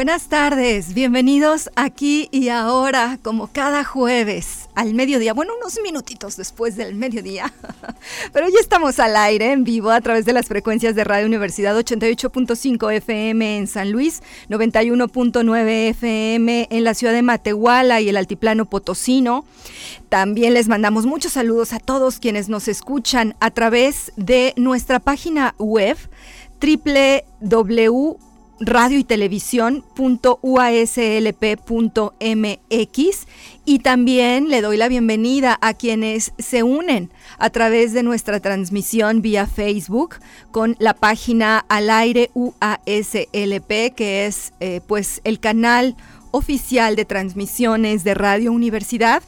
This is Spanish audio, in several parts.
Buenas tardes, bienvenidos aquí y ahora, como cada jueves, al mediodía, bueno, unos minutitos después del mediodía, pero ya estamos al aire, en vivo, a través de las frecuencias de Radio Universidad 88.5 FM en San Luis, 91.9 FM en la ciudad de Matehuala y el Altiplano Potosino. También les mandamos muchos saludos a todos quienes nos escuchan a través de nuestra página web www radio y televisión.uaslp.mx y también le doy la bienvenida a quienes se unen a través de nuestra transmisión vía Facebook con la página al aire UASLP que es eh, pues el canal oficial de transmisiones de Radio Universidad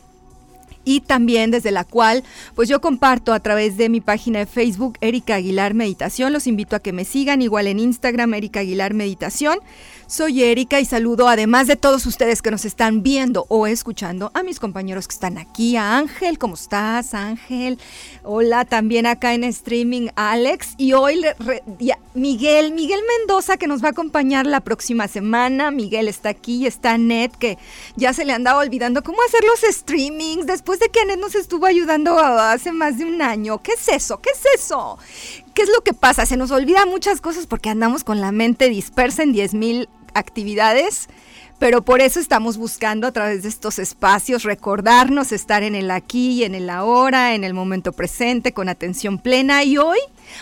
y también desde la cual pues yo comparto a través de mi página de Facebook Erika Aguilar Meditación. Los invito a que me sigan igual en Instagram Erika Aguilar Meditación. Soy Erika y saludo además de todos ustedes que nos están viendo o escuchando a mis compañeros que están aquí, a Ángel, ¿cómo estás Ángel? Hola, también acá en streaming Alex y hoy Miguel, Miguel Mendoza que nos va a acompañar la próxima semana. Miguel está aquí, está Ned que ya se le andaba olvidando cómo hacer los streamings después de que Ned nos estuvo ayudando hace más de un año. ¿Qué es eso? ¿Qué es eso? ¿Qué es lo que pasa? Se nos olvida muchas cosas porque andamos con la mente dispersa en 10 mil actividades, pero por eso estamos buscando a través de estos espacios recordarnos estar en el aquí y en el ahora, en el momento presente, con atención plena. Y hoy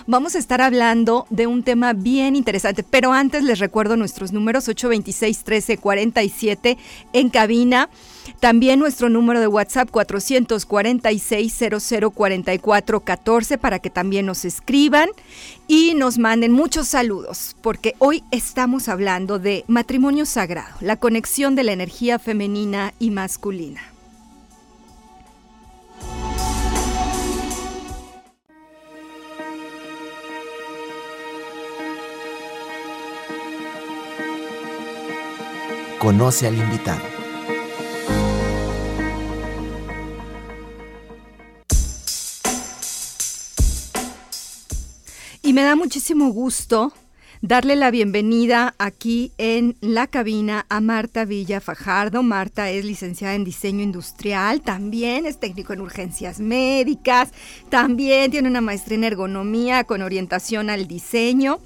vamos a estar hablando de un tema bien interesante, pero antes les recuerdo nuestros números 826 1347 en cabina también nuestro número de WhatsApp 446 0044 14 para que también nos escriban y nos manden muchos saludos, porque hoy estamos hablando de matrimonio sagrado, la conexión de la energía femenina y masculina. Conoce al invitado. Y me da muchísimo gusto darle la bienvenida aquí en la cabina a Marta Villa Fajardo. Marta es licenciada en diseño industrial, también es técnico en urgencias médicas, también tiene una maestría en ergonomía con orientación al diseño.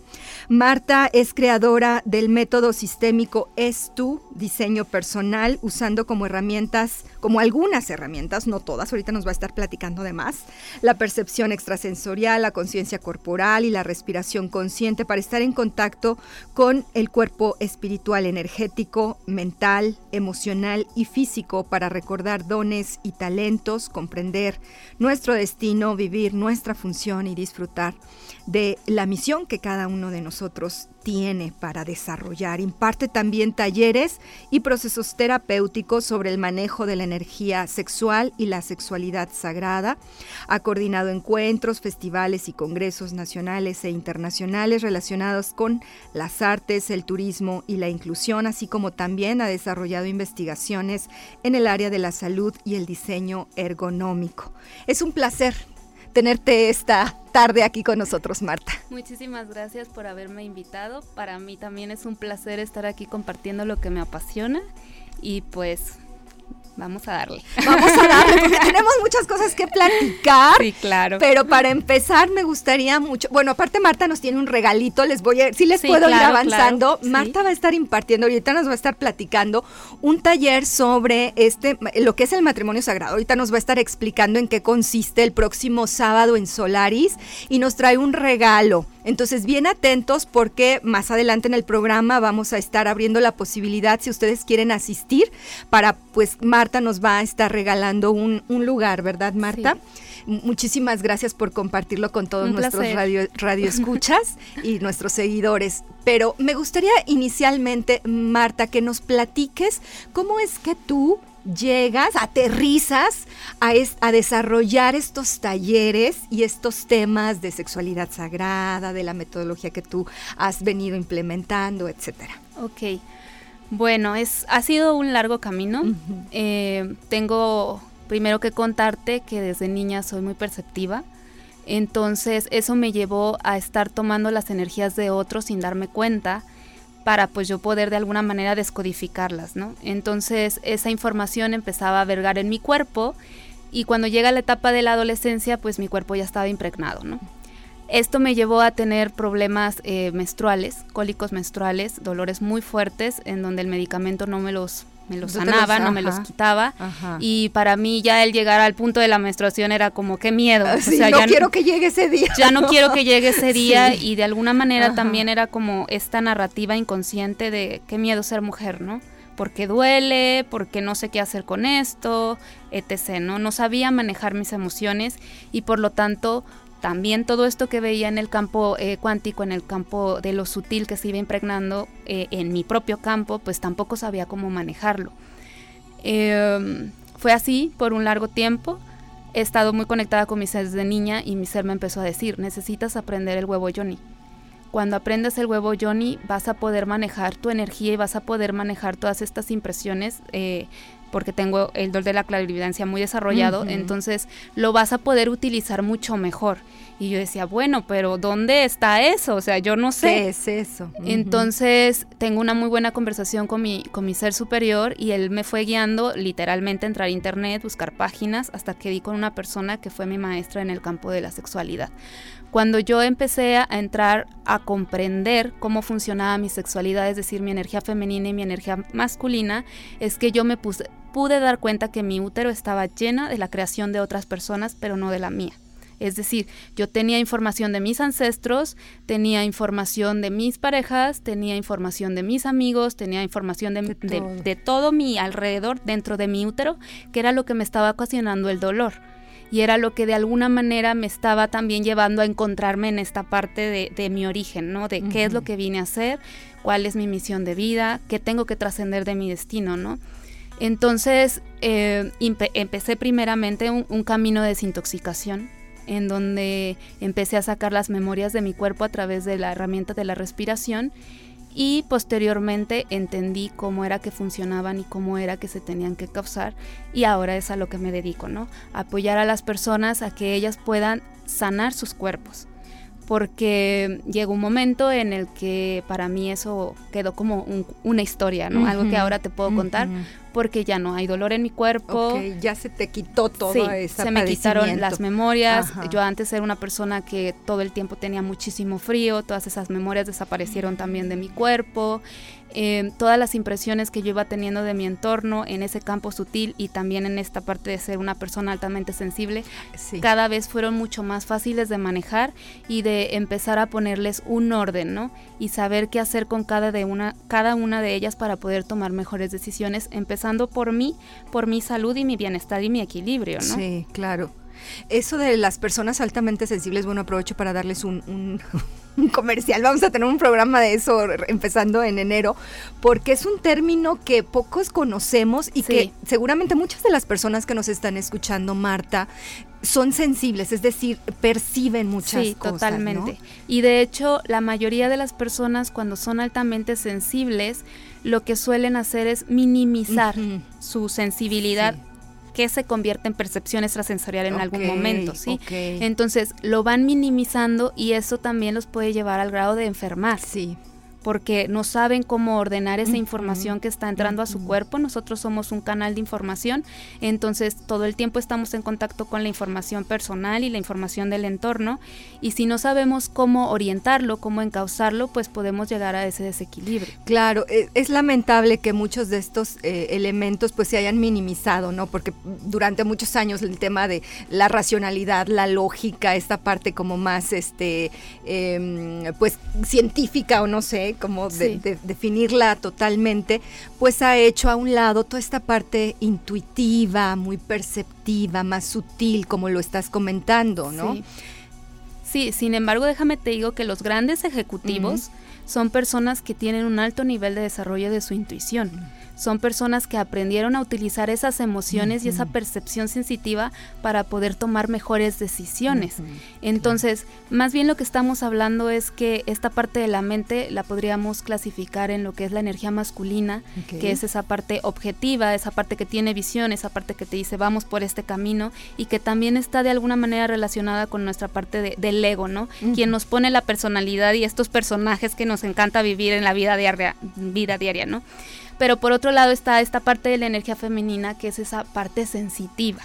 Marta es creadora del método sistémico Es-Tú, diseño personal, usando como herramientas, como algunas herramientas, no todas, ahorita nos va a estar platicando de más, la percepción extrasensorial, la conciencia corporal y la respiración consciente para estar en contacto con el cuerpo espiritual, energético, mental, emocional y físico para recordar dones y talentos, comprender nuestro destino, vivir nuestra función y disfrutar de la misión que cada uno de nosotros tiene para desarrollar. Imparte también talleres y procesos terapéuticos sobre el manejo de la energía sexual y la sexualidad sagrada. Ha coordinado encuentros, festivales y congresos nacionales e internacionales relacionados con las artes, el turismo y la inclusión, así como también ha desarrollado investigaciones en el área de la salud y el diseño ergonómico. Es un placer tenerte esta tarde aquí con nosotros, Marta. Muchísimas gracias por haberme invitado. Para mí también es un placer estar aquí compartiendo lo que me apasiona y pues Vamos a darle. Vamos a darle, porque tenemos muchas cosas que platicar. Sí, claro. Pero para empezar, me gustaría mucho. Bueno, aparte, Marta nos tiene un regalito. Les voy a. Si les puedo ir avanzando. Marta va a estar impartiendo, ahorita nos va a estar platicando un taller sobre este, lo que es el matrimonio sagrado. Ahorita nos va a estar explicando en qué consiste el próximo sábado en Solaris y nos trae un regalo. Entonces, bien atentos porque más adelante en el programa vamos a estar abriendo la posibilidad, si ustedes quieren asistir, para pues Marta nos va a estar regalando un, lugar, ¿verdad, Marta? Muchísimas gracias por compartirlo con todos nuestros radio, radioescuchas y nuestros seguidores. Pero me gustaría inicialmente, Marta, que nos platiques cómo es que tú llegas, aterrizas a, a, desarrollar estos talleres y estos temas de sexualidad sagrada, de la metodología que tú has venido implementando, etcétera. Ok. Bueno, es, ha sido un largo camino. Eh, tengo primero que contarte que desde niña soy muy perceptiva. Entonces eso me llevó a estar tomando las energías de otros sin darme cuenta para pues yo poder de alguna manera descodificarlas, ¿no? Entonces esa información empezaba a vergar en mi cuerpo y cuando llega la etapa de la adolescencia pues mi cuerpo ya estaba impregnado, ¿no? Esto me llevó a tener problemas eh, menstruales, cólicos menstruales, dolores muy fuertes en donde el medicamento no me los me los sanaba, no me los quitaba. Y para mí ya el llegar al punto de la menstruación era como qué miedo. o sea, no quiero que llegue ese día. Ya no quiero que llegue ese día y de alguna manera también era como esta narrativa inconsciente de qué miedo ser mujer, ¿no? Porque duele, porque no sé qué hacer con esto, etc. ¿no? no sabía manejar mis emociones y por lo tanto también todo esto que veía en el campo eh, cuántico, en el campo de lo sutil que se iba impregnando eh, en mi propio campo, pues tampoco sabía cómo manejarlo. Em, fue así por un largo tiempo. He estado muy conectada con mi ser desde niña y mi ser me empezó a decir, necesitas aprender el huevo Johnny. Cuando aprendes el huevo Johnny vas a poder manejar tu energía y vas a poder manejar todas estas impresiones eh, porque tengo el dolor de la clarividencia muy desarrollado, entonces lo vas a poder utilizar mucho mejor. Y yo decía, bueno, pero ¿dónde está eso? O sea, yo no sé. ¿Qué es eso? Entonces tengo una muy buena conversación con mi, con mi ser superior y él me fue guiando literalmente a entrar a internet, buscar páginas, hasta que di con una persona que fue mi maestra en el campo de la sexualidad. Cuando yo empecé a entrar a comprender cómo funcionaba mi sexualidad, es decir, mi energía femenina y mi energía masculina, es que yo me puse, pude dar cuenta que mi útero estaba llena de la creación de otras personas, pero no de la mía. Es decir, yo tenía información de mis ancestros, tenía información de mis parejas, tenía información de mis amigos, tenía información de, de todo mi alrededor dentro de mi útero, que era lo que me estaba ocasionando el dolor y era lo que de alguna manera me estaba también llevando a encontrarme en esta parte de, mi origen, ¿no? De qué es lo que vine a hacer, cuál es mi misión de vida, qué tengo que trascender de mi destino, ¿no? Entonces eh, empecé primeramente un, camino de desintoxicación en donde empecé a sacar las memorias de mi cuerpo a través de la herramienta de la respiración y posteriormente entendí cómo era que funcionaban y cómo era que se tenían que causar y ahora es a lo que me dedico, ¿no? Apoyar a las personas a que ellas puedan sanar sus cuerpos porque llegó un momento en el que para mí eso quedó como una historia, ¿no? Algo que ahora te puedo contar, porque ya no hay dolor en mi cuerpo. ya se te quitó todo sí, se me quitaron las memorias. Yo antes era una persona que todo el tiempo tenía muchísimo frío, todas esas memorias desaparecieron también de mi cuerpo. Em, todas las impresiones que yo iba teniendo de mi entorno en ese campo sutil y también en esta parte de ser una persona altamente sensible, cada vez fueron mucho más fáciles de manejar y de empezar a ponerles un orden, ¿no? Y saber qué hacer con cada, de una, cada una de ellas para poder tomar mejores decisiones, por mí, por mi salud y mi bienestar y mi equilibrio, ¿no? Sí, claro. Eso de las personas altamente sensibles, bueno, aprovecho para darles un, comercial. Vamos a tener un programa de eso empezando en enero, porque es un término que pocos conocemos y que seguramente muchas de las personas que nos están escuchando, Marta, son sensibles, es decir, perciben muchas sí, cosas. Totalmente. Y de hecho, la mayoría de las personas cuando son altamente sensibles, lo que suelen hacer es minimizar su sensibilidad que se convierte en percepción extrasensorial en algún momento, ¿sí? Entonces lo van minimizando y eso también los puede llevar al grado de enfermar. Sí porque no saben cómo ordenar esa información que está entrando a su cuerpo. Nosotros somos un canal de información, entonces todo el tiempo estamos en contacto con la información personal y la información del entorno y si no sabemos cómo orientarlo, cómo encauzarlo, pues podemos llegar a ese desequilibrio. Claro, e, es, lamentable que muchos de estos eh, elementos pues se hayan minimizado, ¿no? Porque durante muchos años el tema de la racionalidad, la lógica, esta parte como más este em, pues científica o no sé, ¿eh? como de, definirla totalmente, pues ha hecho a un lado toda esta parte intuitiva, muy perceptiva, más sutil, como lo estás comentando, ¿no? Sí, sin embargo, déjame te digo que los grandes ejecutivos son personas que tienen un alto nivel de desarrollo de su intuición son personas que aprendieron a utilizar esas emociones y esa percepción sensitiva para poder tomar mejores decisiones. Entonces, más bien lo que estamos hablando es que esta parte de la mente la podríamos clasificar en lo que es la energía masculina, que es esa parte objetiva, esa parte que tiene visión, esa parte que te dice vamos por este camino y que también está de alguna manera relacionada con nuestra parte del ego, ¿no? Quien nos pone la personalidad y estos personajes que nos encanta vivir en la vida diaria, vida diaria, ¿no? Pero por otro lado está esta parte de la energía femenina que es esa parte sensitiva,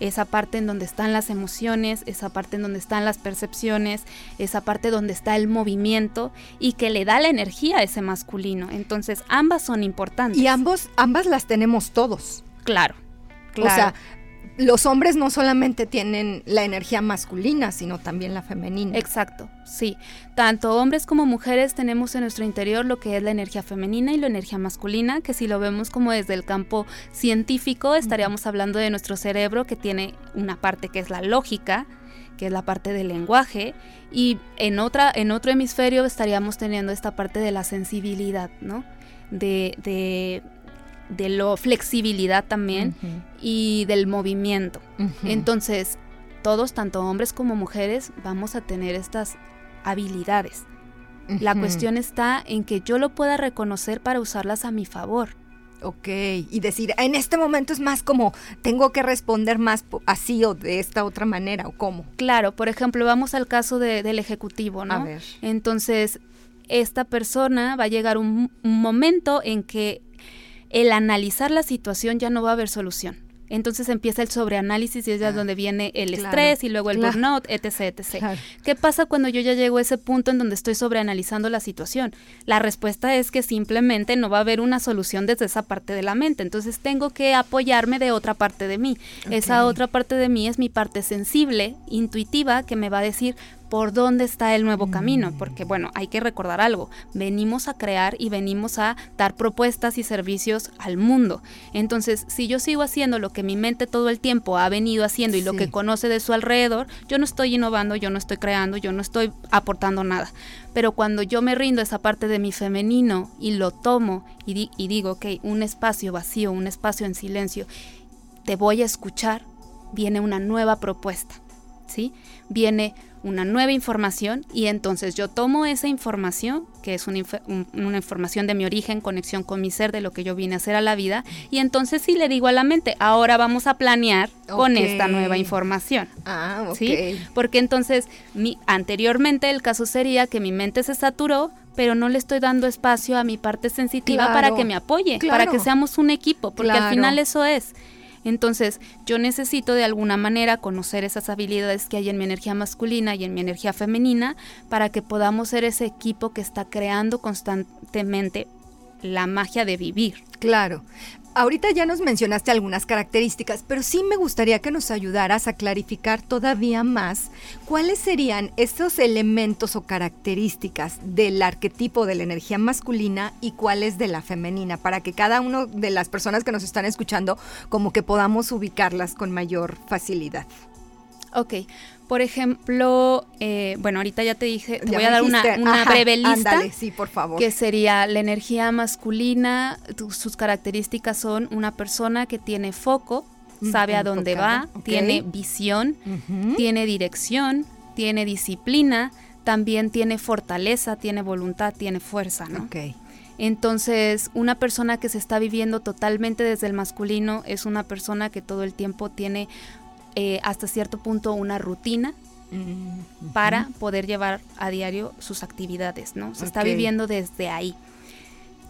esa parte en donde están las emociones, esa parte en donde están las percepciones, esa parte donde está el movimiento y que le da la energía a ese masculino. Entonces ambas son importantes. Y ambos, ambas las tenemos todos. Claro. Claro. O sea, los hombres no solamente tienen la energía masculina, sino también la femenina. Exacto, sí. Tanto hombres como mujeres tenemos en nuestro interior lo que es la energía femenina y la energía masculina, que si lo vemos como desde el campo científico, estaríamos hablando de nuestro cerebro que tiene una parte que es la lógica, que es la parte del lenguaje, y en, otra, en otro hemisferio estaríamos teniendo esta parte de la sensibilidad, ¿no? De, de de lo flexibilidad también y del movimiento. Entonces, todos, tanto hombres como mujeres, vamos a tener estas habilidades. La cuestión está en que yo lo pueda reconocer para usarlas a mi favor. Ok, y decir, en este momento es más como, tengo que responder más así o de esta otra manera, o cómo. Claro, por ejemplo, vamos al caso del ejecutivo, ¿no? A ver. Entonces, esta persona va a llegar un momento en que el analizar la situación ya no va a haber solución. Entonces empieza el sobreanálisis y es ya donde viene el estrés y luego el burnout, etc, etc. ¿Qué pasa cuando yo ya llego a ese punto en donde estoy sobreanalizando la situación? La respuesta es que simplemente no va a haber una solución desde esa parte de la mente. Entonces tengo que apoyarme de otra parte de mí. Esa otra parte de mí es mi parte sensible, intuitiva, que me va a decir, por dónde está el nuevo camino, mm. porque bueno, hay que recordar algo, venimos a crear y venimos a dar propuestas y servicios al mundo. Entonces, si yo sigo haciendo lo que mi mente todo el tiempo ha venido haciendo y lo que conoce de su alrededor, yo no estoy innovando, yo no estoy creando, yo no estoy aportando nada. Pero cuando yo me rindo a esa parte de mi femenino y lo tomo y, y digo, ok, un espacio vacío, un espacio en silencio, te voy a escuchar, viene una nueva propuesta, ¿sí? Viene una nueva información y entonces yo tomo esa información, que es una, información de mi origen, conexión con mi ser, de lo que yo vine a hacer a la vida, y entonces sí le digo a la mente, ahora vamos a planear con esta nueva información. Ah, ok. ¿sí? Porque entonces mi, anteriormente el caso sería que mi mente se saturó, pero no le estoy dando espacio a mi parte sensitiva para que me apoye, para que seamos un equipo, porque al final eso es. Entonces, yo necesito de alguna manera conocer esas habilidades que hay en mi energía masculina y en mi energía femenina para que podamos ser ese equipo que está creando constantemente la magia de vivir. Claro. Ahorita ya nos mencionaste algunas características, pero sí me gustaría que nos ayudaras a clarificar todavía más cuáles serían estos elementos o características del arquetipo de la energía masculina y cuáles de la femenina, para que cada una de las personas que nos están escuchando como que podamos ubicarlas con mayor facilidad. Ok, por ejemplo, eh, bueno, ahorita ya te dije, te voy a dar una, breve lista. sí, por favor. Que sería la energía masculina, sus características son una persona que tiene foco, sabe a dónde va, tiene visión, tiene dirección, tiene disciplina, también tiene fortaleza, tiene voluntad, tiene fuerza, ¿no? Entonces, una persona que se está viviendo totalmente desde el masculino es una persona que todo el tiempo tiene eh, hasta cierto punto una rutina mm, para poder llevar a diario sus actividades, ¿no? Se está viviendo desde ahí.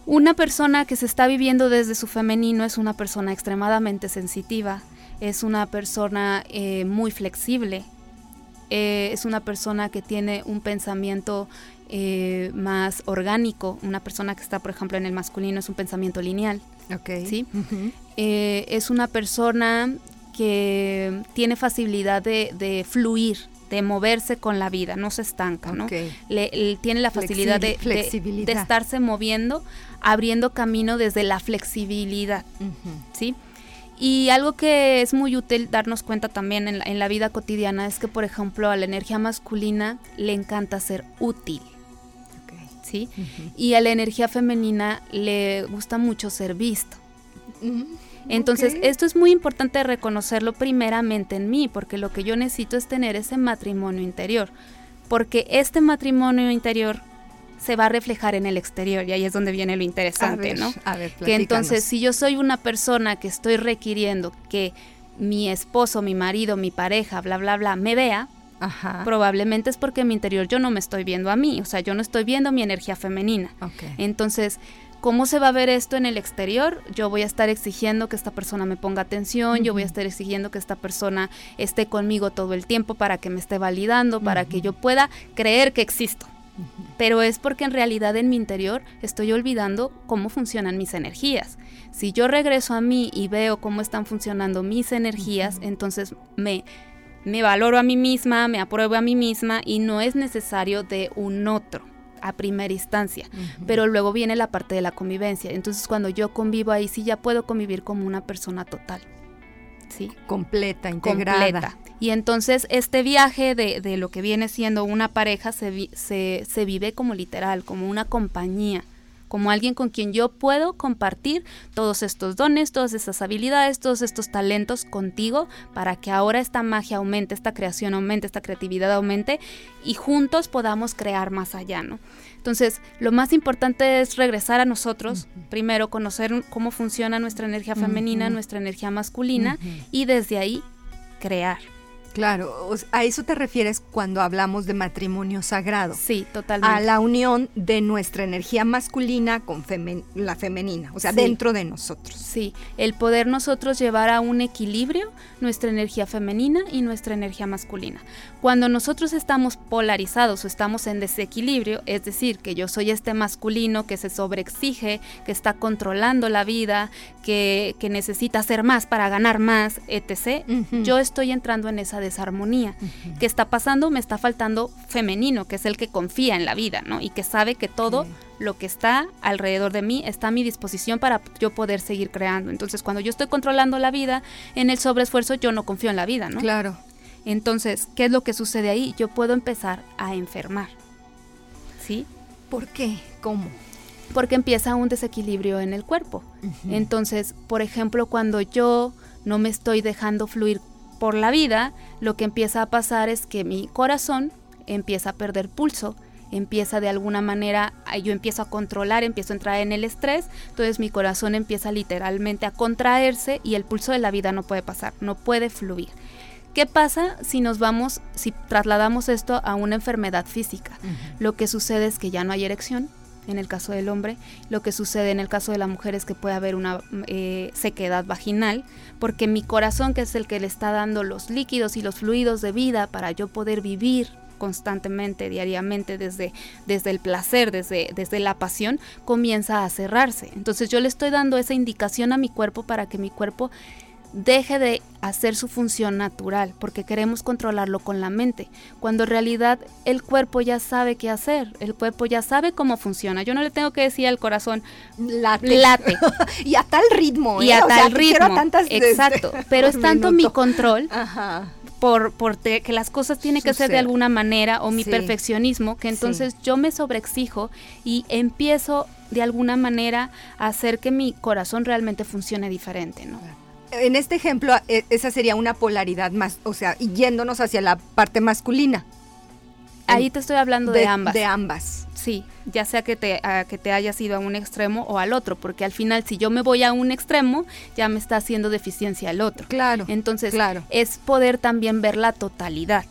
Una persona que se está viviendo desde su femenino es una persona extremadamente sensitiva, es una persona eh, muy flexible, eh, es una persona que tiene un pensamiento más orgánico, una persona que está, por ejemplo, en el masculino es un pensamiento lineal. ¿sí? es una persona que tiene facilidad de, fluir de moverse con la vida, no se estanca, ¿no? Le- le- tiene la facilidad de- de, Flexibilidad. de estarse moviendo, abriendo camino desde la flexibilidad. ¿sí? Y algo que es muy útil darnos cuenta también en la, en la vida cotidiana es que, por ejemplo, a la energía masculina le encanta ser útil. ¿sí? Y a la energía femenina le gusta mucho ser visto. Entonces, esto es muy importante reconocerlo primeramente en mí, porque lo que yo necesito es tener ese matrimonio interior, porque este matrimonio interior se va a reflejar en el exterior y ahí es donde viene lo a interesante, ver, ¿no? A ver, Que entonces, si yo soy una persona que estoy requiriendo que mi esposo, mi marido, mi pareja, bla, bla, bla, me vea, Ajá. probablemente es porque en mi interior yo no me estoy viendo a mí, o sea, yo no estoy viendo mi energía femenina. Ok. Entonces, ¿cómo se va a ver esto en el exterior? Yo voy a estar exigiendo que esta persona me ponga atención, yo voy a estar exigiendo que esta persona esté conmigo todo el tiempo para que me esté validando, para que yo pueda creer que existo. Pero es porque en realidad en mi interior estoy olvidando cómo funcionan mis energías. Si yo regreso a mí y veo cómo están funcionando mis energías, entonces me, me valoro a mí misma, me apruebo a mí misma y no es necesario de un otro a primera instancia. Pero luego viene la parte de la convivencia. Entonces cuando yo convivo ahí sí ya puedo convivir como una persona total. ¿Sí? completa, integrada. completa. Y entonces este viaje de, de lo que viene siendo una pareja se, vi- se, se vive como literal, como una compañía, como alguien con quien yo puedo compartir todos estos dones, todas estas habilidades, todos estos talentos contigo para que ahora esta magia aumente, esta creación aumente, esta creatividad aumente y juntos podamos crear más allá, ¿no? Entonces, lo más importante es regresar a nosotros, primero conocer cómo funciona nuestra energía femenina, nuestra energía masculina y desde ahí crear. Claro, a eso te refieres cuando hablamos de matrimonio sagrado. Sí, totalmente. A la unión de nuestra energía masculina con femen- la femenina, o sea, Sí. dentro de nosotros. Sí, el poder nosotros llevar a un equilibrio nuestra energía femenina y nuestra energía masculina. Cuando nosotros estamos polarizados o estamos en desequilibrio, es decir, que yo soy este masculino que se sobreexige, que está controlando la vida, que, que necesita hacer más para ganar más, etc., yo estoy entrando en esa desarmonía. ¿Qué está pasando? Me está faltando femenino, que es el que confía en la vida, ¿no? Y que sabe que todo lo que está alrededor de mí está a mi disposición para yo poder seguir creando. Entonces, cuando yo estoy controlando la vida en el sobreesfuerzo, yo no confío en la vida, ¿no? Claro. Entonces, ¿qué es lo que sucede ahí? Yo puedo empezar a enfermar. ¿Sí? ¿Por qué? ¿Cómo? Porque empieza un desequilibrio en el cuerpo. Entonces, por ejemplo, cuando yo no me estoy dejando fluir por la vida, lo que empieza a pasar es que mi corazón empieza a perder pulso, empieza de alguna manera, yo empiezo a controlar, empiezo a entrar en el estrés, entonces mi corazón empieza literalmente a contraerse y el pulso de la vida no puede pasar, no puede fluir. ¿Qué pasa si nos vamos, si trasladamos esto a una enfermedad física? Lo que sucede es que ya no hay erección en el caso del hombre. Lo que sucede en el caso de la mujer es que puede haber una eh, sequedad vaginal, porque mi corazón, que es el que le está dando los líquidos y los fluidos de vida para yo poder vivir constantemente, diariamente, desde, desde el placer, desde, desde la pasión, comienza a cerrarse. Entonces yo le estoy dando esa indicación a mi cuerpo para que mi cuerpo deje de hacer su función natural, porque queremos controlarlo con la mente, cuando en realidad el cuerpo ya sabe qué hacer, el cuerpo ya sabe cómo funciona. Yo no le tengo que decir al corazón, Late. late, y a tal ritmo, y ¿eh? a O tal ritmo. tantas, este, Exacto, pero es tanto mi control Ajá. por, por te- que las cosas tienen que ser de alguna manera o mi Sí. perfeccionismo, que entonces yo me sobreexijo y empiezo de alguna manera a hacer que mi corazón realmente funcione diferente, ¿no? En este ejemplo, e- esa sería una polaridad más, o sea, yéndonos hacia la parte masculina. Ahí te estoy hablando de, ambas. De ambas. Sí, ya sea que te, a- que te hayas ido a un extremo o al otro, porque al final si yo me voy a un extremo, ya me está haciendo deficiencia al otro. Claro. Entonces, claro, es poder también ver la totalidad.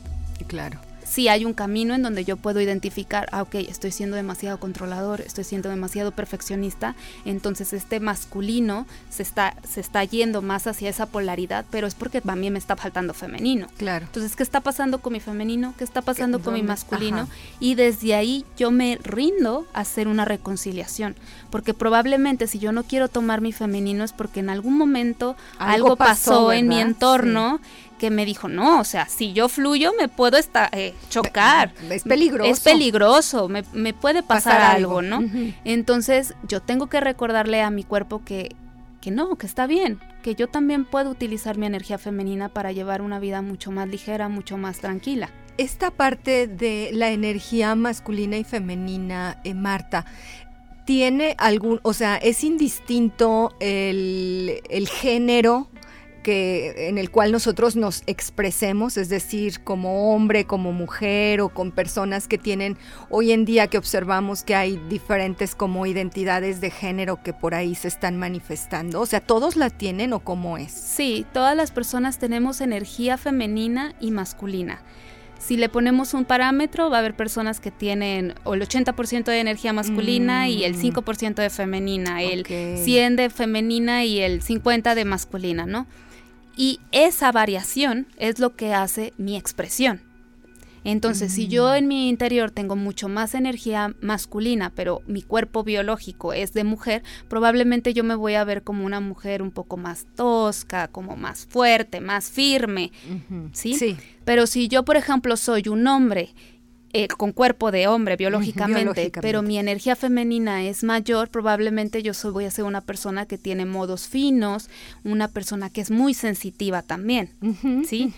claro. Si hay un camino en donde yo puedo identificar, ah, ok, estoy siendo demasiado controlador, estoy siendo demasiado perfeccionista, entonces este masculino se está, se está yendo más hacia esa polaridad, pero es porque a mí me está faltando femenino. Claro. Entonces, ¿qué está pasando con mi femenino? ¿Qué está pasando con mi masculino? Ajá. Y desde ahí yo me rindo a hacer una reconciliación. Porque probablemente si yo no quiero tomar mi femenino es porque en algún momento Algo algo, pasó, pasó, en mi entorno que me dijo, no, o sea, si yo fluyo me puedo estar, eh, chocar. Es peligroso. Es peligroso, me, me puede pasar, algo, ¿no? Entonces yo tengo que recordarle a mi cuerpo que, que no, que está bien, que yo también puedo utilizar mi energía femenina para llevar una vida mucho más ligera, mucho más tranquila. Esta parte de la energía masculina y femenina, eh, Marta, tiene algún, o sea, es indistinto el, el género que, en el cual nosotros nos expresemos, es decir, como hombre, como mujer o con personas que tienen hoy en día que observamos que hay diferentes como identidades de género que por ahí se están manifestando. O sea, ¿todos la tienen o cómo es? Sí, todas las personas tenemos energía femenina y masculina. Si le ponemos un parámetro, va a haber personas que tienen el 80% de energía masculina y el 5% mm. de femenina, el 100 de femenina y el 50 de masculina, ¿no? Y esa variación es lo que hace mi expresión. Entonces, si yo en mi interior tengo mucho más energía masculina, pero mi cuerpo biológico es de mujer, probablemente yo me voy a ver como una mujer un poco más tosca, como más fuerte, más firme, ¿sí? Sí. Pero si yo, por ejemplo, soy un hombre eh, con cuerpo de hombre biológicamente, pero mi energía femenina es mayor, probablemente yo soy, voy a ser una persona que tiene modos finos, una persona que es muy sensitiva también, ¿sí?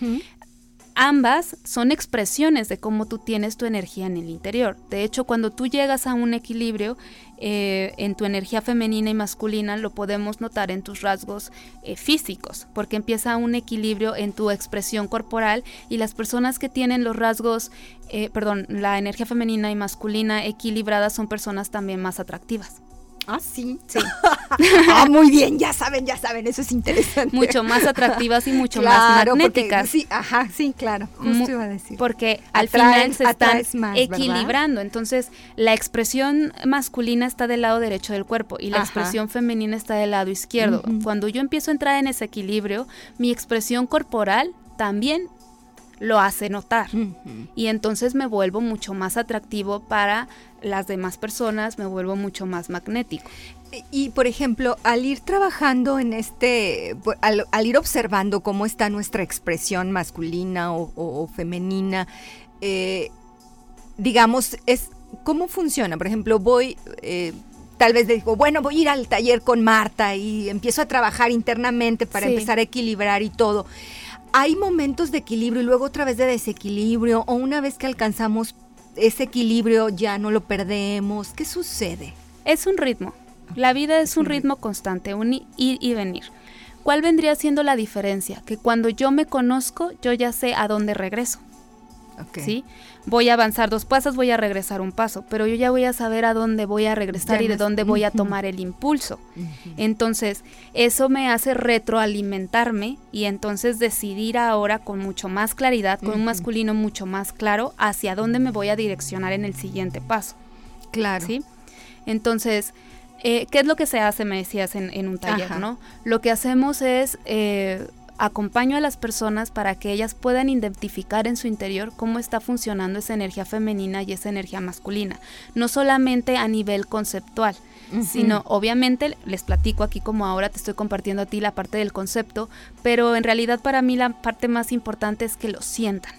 ambas son expresiones de cómo tú tienes tu energía en el interior. De hecho, cuando tú llegas a un equilibrio eh, en tu energía femenina y masculina, lo podemos notar en tus rasgos eh, físicos, porque empieza un equilibrio en tu expresión corporal y las personas que tienen los rasgos, eh, perdón, la energía femenina y masculina equilibradas son personas también más atractivas. Ah, sí. Sí. ah, muy bien, ya saben, ya saben, eso es interesante. Mucho más atractivas y mucho más magnéticas. sí, ajá, sí, claro. Justo iba a decir. Porque al final se están equilibrando. Entonces, la expresión masculina está del lado derecho del cuerpo y la expresión femenina está del lado izquierdo. Cuando yo empiezo a entrar en ese equilibrio, mi expresión corporal también lo hace notar. Y entonces me vuelvo mucho más atractivo para las demás personas, me vuelvo mucho más magnético. Y, por ejemplo, al ir trabajando en este, al, ir observando cómo está nuestra expresión masculina o, femenina, eh, digamos, es cómo funciona. Por ejemplo, voy, eh, tal vez digo, bueno, voy a ir al taller con Marta y empiezo a trabajar internamente para empezar a equilibrar y todo hay momentos de equilibrio y luego otra vez de desequilibrio o una vez que alcanzamos ese equilibrio ya no lo perdemos. ¿Qué sucede? Es un ritmo. La vida es un ritmo constante, un ir y venir. ¿Cuál vendría siendo la diferencia? Que cuando yo me conozco, yo ya sé a dónde regreso. ¿Sí? Voy a avanzar dos pasos, voy a regresar un paso, pero yo ya voy a saber a dónde voy a regresar y de dónde voy a tomar el impulso. Entonces, eso me hace retroalimentarme y entonces decidir ahora con mucho más claridad, con un masculino mucho más claro, hacia dónde me voy a direccionar en el siguiente paso. Claro. ¿Sí? Entonces, eh, ¿qué es lo que se hace? Me decías en, un taller, ¿no? Lo que hacemos es eh, acompaño a las personas para que ellas puedan identificar en su interior cómo está funcionando esa energía femenina y esa energía masculina, no solamente a nivel conceptual, sino obviamente les platico aquí como ahora te estoy compartiendo a ti la parte del concepto, pero en realidad para mí la parte más importante es que lo sientan,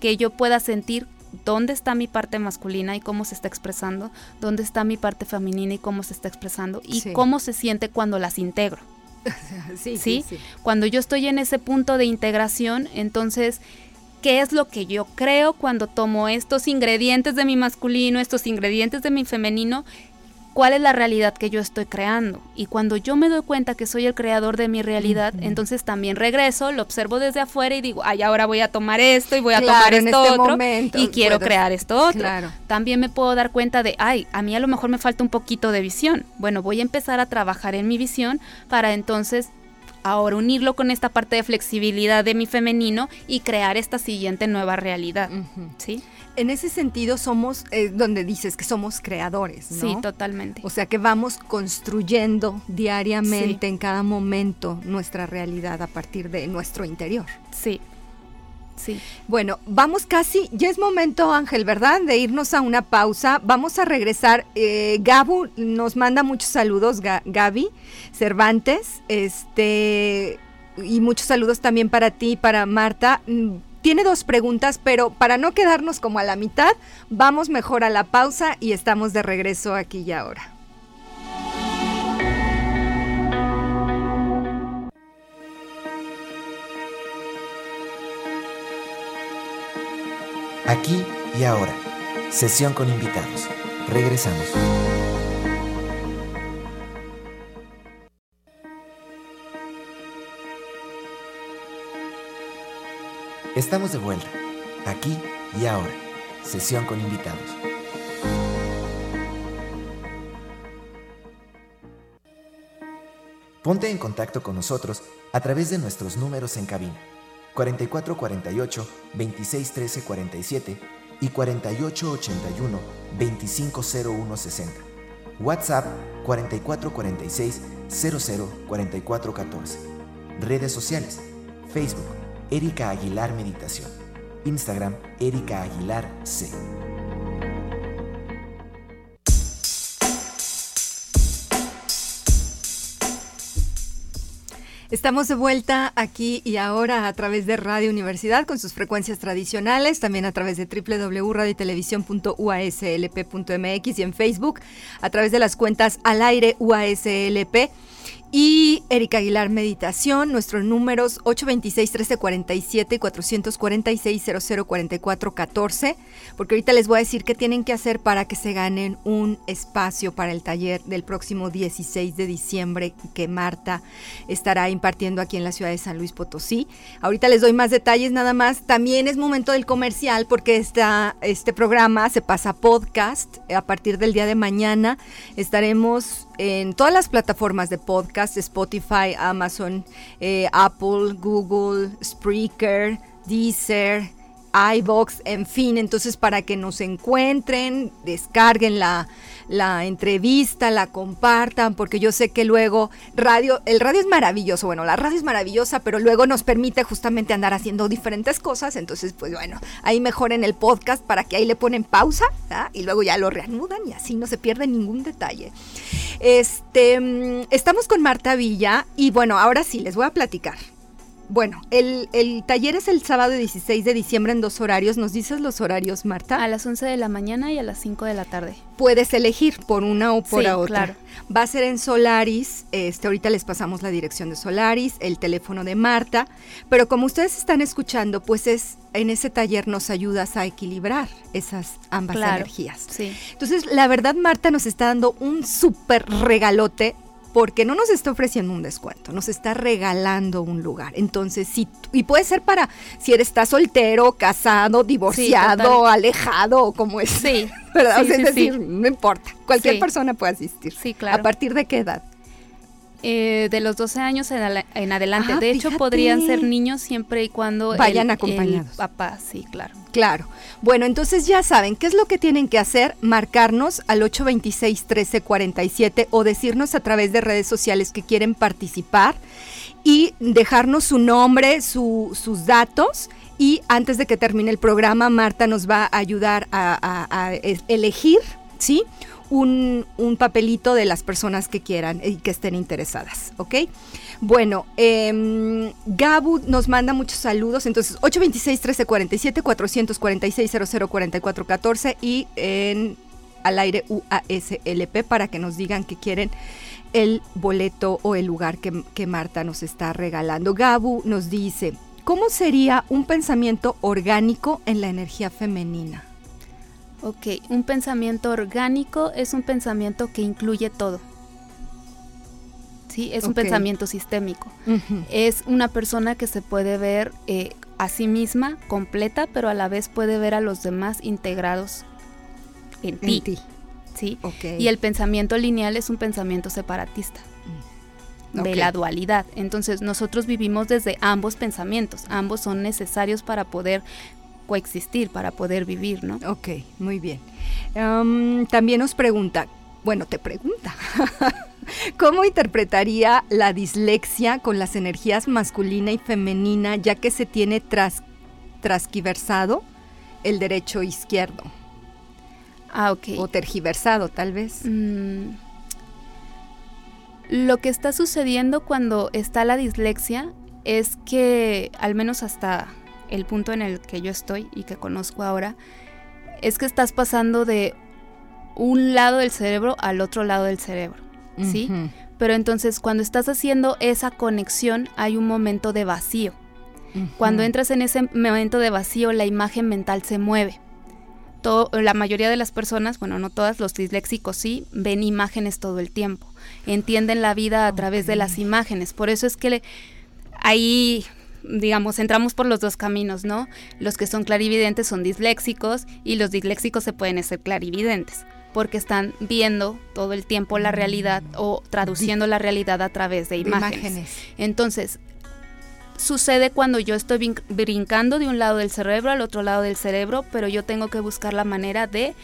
que yo pueda sentir dónde está mi parte masculina y cómo se está expresando, dónde está mi parte femenina y cómo se está expresando y cómo se siente cuando las integro. sí, sí, Cuando yo estoy en ese punto de integración, entonces, ¿qué es lo que yo creo cuando tomo estos ingredientes de mi masculino, estos ingredientes de mi femenino cuál es la realidad que yo estoy creando. Y cuando yo me doy cuenta que soy el creador de mi realidad, entonces también regreso, lo observo desde afuera y digo, ay, ahora voy a tomar esto y voy a tomar esto este otro y quiero crear esto otro. También me puedo dar cuenta de, ay, a mí a lo mejor me falta un poquito de visión. Bueno, voy a empezar a trabajar en mi visión para entonces ahora unirlo con esta parte de flexibilidad de mi femenino y crear esta siguiente nueva realidad. ¿Sí? En ese sentido somos, eh, donde dices que somos creadores, ¿no? Sí, totalmente. O sea que vamos construyendo diariamente en cada momento nuestra realidad a partir de nuestro interior. Sí. Sí. Bueno, vamos casi, ya es momento, Ángel, ¿verdad? De irnos a una pausa. Vamos a regresar. Eh, Gabu nos manda muchos saludos, Gaby Cervantes. Este, y muchos saludos también para ti, para Marta. Tiene dos preguntas, pero para no quedarnos como a la mitad, vamos mejor a la pausa y estamos de regreso aquí y ahora. Aquí y ahora. Sesión con invitados. Regresamos. Estamos de vuelta. Aquí y ahora. Sesión con invitados. Ponte en contacto con nosotros a través de nuestros números en cabina 4448 2613 47 y 4881 250160. WhatsApp 4446 004414. Redes sociales: Facebook Erika Aguilar Meditación. Instagram Erika Aguilar C. Estamos de vuelta aquí y ahora a través de Radio Universidad con sus frecuencias tradicionales, también a través de www.radiotelevisión.uaslp.mx y en Facebook a través de las cuentas al aire UASLP y Erika Aguilar Meditación, nuestros números 826-1347 y 446-004414, porque ahorita les voy a decir qué tienen que hacer para que se ganen un espacio para el taller del próximo 16 de diciembre que Marta estará impartiendo aquí en la ciudad de San Luis Potosí. Ahorita les doy más detalles nada más. También es momento del comercial porque esta, este programa se pasa a podcast. A partir del día de mañana estaremos en todas las plataformas de podcast, Spotify, Amazon, eh, Apple, Google, Spreaker, Deezer, iBox, en fin, entonces para que nos encuentren, descarguen la, la entrevista, la compartan, porque yo sé que luego radio, el radio es maravilloso, bueno, la radio es maravillosa, pero luego nos permite justamente andar haciendo diferentes cosas, entonces pues bueno, ahí mejoren el podcast para que ahí le ponen pausa y luego ya lo reanudan y así no se pierde ningún detalle. Este, mm, estamos con Marta Villa y bueno, ahora sí, les voy a platicar. Bueno, el, taller es el sábado 16 de diciembre en dos horarios. ¿Nos dices los horarios, Marta? A las 11 de la mañana y a las 5 de la tarde. Puedes elegir por una o por otra. Claro. Va a ser en Solaris. Este, ahorita les pasamos la dirección de Solaris, el teléfono de Marta. Pero como ustedes están escuchando, pues es en ese taller nos ayudas a equilibrar esas ambas energías. Sí. Entonces, la verdad, Marta nos está dando un súper regalote porque no nos está ofreciendo un descuento, nos está regalando un lugar. Entonces, sí, y puede ser para si eres soltero, casado, divorciado, alejado o como es. Sí. ¿Verdad? es decir, no importa, cualquier persona puede asistir. Sí, claro. ¿A partir de qué edad? Eh, de los 12 años en, adelante. Ah, de hecho, podrían ser niños siempre y cuando vayan acompañados. papá, sí, claro. Claro. Bueno, entonces ya saben, ¿qué es lo que tienen que hacer? Marcarnos al 826-1347 o decirnos a través de redes sociales que quieren participar y dejarnos su nombre, sus datos. Y antes de que termine el programa, Marta nos va a ayudar a, a elegir, ¿sí? Un, papelito de las personas que quieran y que estén interesadas, ¿ok? Bueno, eh, Gabu nos manda muchos saludos, entonces 826-1347, 446-004414 y en al aire UASLP para que nos digan que quieren el boleto o el lugar que, que Marta nos está regalando. Gabu nos dice, ¿cómo sería un pensamiento orgánico en la energía femenina? Ok, un pensamiento orgánico es un pensamiento que incluye todo. Sí, es un pensamiento sistémico. Es una persona que se puede ver eh, a sí misma completa, pero a la vez puede ver a los demás integrados en ti. ¿sí? Y el pensamiento lineal es un pensamiento separatista mm. de la dualidad. Entonces nosotros vivimos desde ambos pensamientos, ambos son necesarios para poder coexistir, para poder vivir, ¿no? Ok, muy bien. también nos pregunta, bueno, te pregunta, ¿cómo interpretaría la dislexia con las energías masculina y femenina ya que se tiene tras, trasquiversado el derecho izquierdo? Ah, ok. O tergiversado, tal vez. Mm. Lo que está sucediendo cuando está la dislexia es que, al menos hasta el punto en el que yo estoy y que conozco ahora, es que estás pasando de un lado del cerebro al otro lado del cerebro, ¿sí? Pero entonces cuando estás haciendo esa conexión hay un momento de vacío. Cuando entras en ese momento de vacío, la imagen mental se mueve. la mayoría de las personas, bueno, no todas, los disléxicos sí, ven imágenes todo el tiempo. Entienden la vida a través de las imágenes. Por eso es que ahí digamos, entramos por los dos caminos, ¿no? Los que son clarividentes son disléxicos y los disléxicos se pueden ser clarividentes porque están viendo todo el tiempo la realidad o traduciendo la realidad a través de imágenes. Entonces, sucede cuando yo estoy brincando de un lado del cerebro al otro lado del cerebro, pero yo tengo que buscar la manera de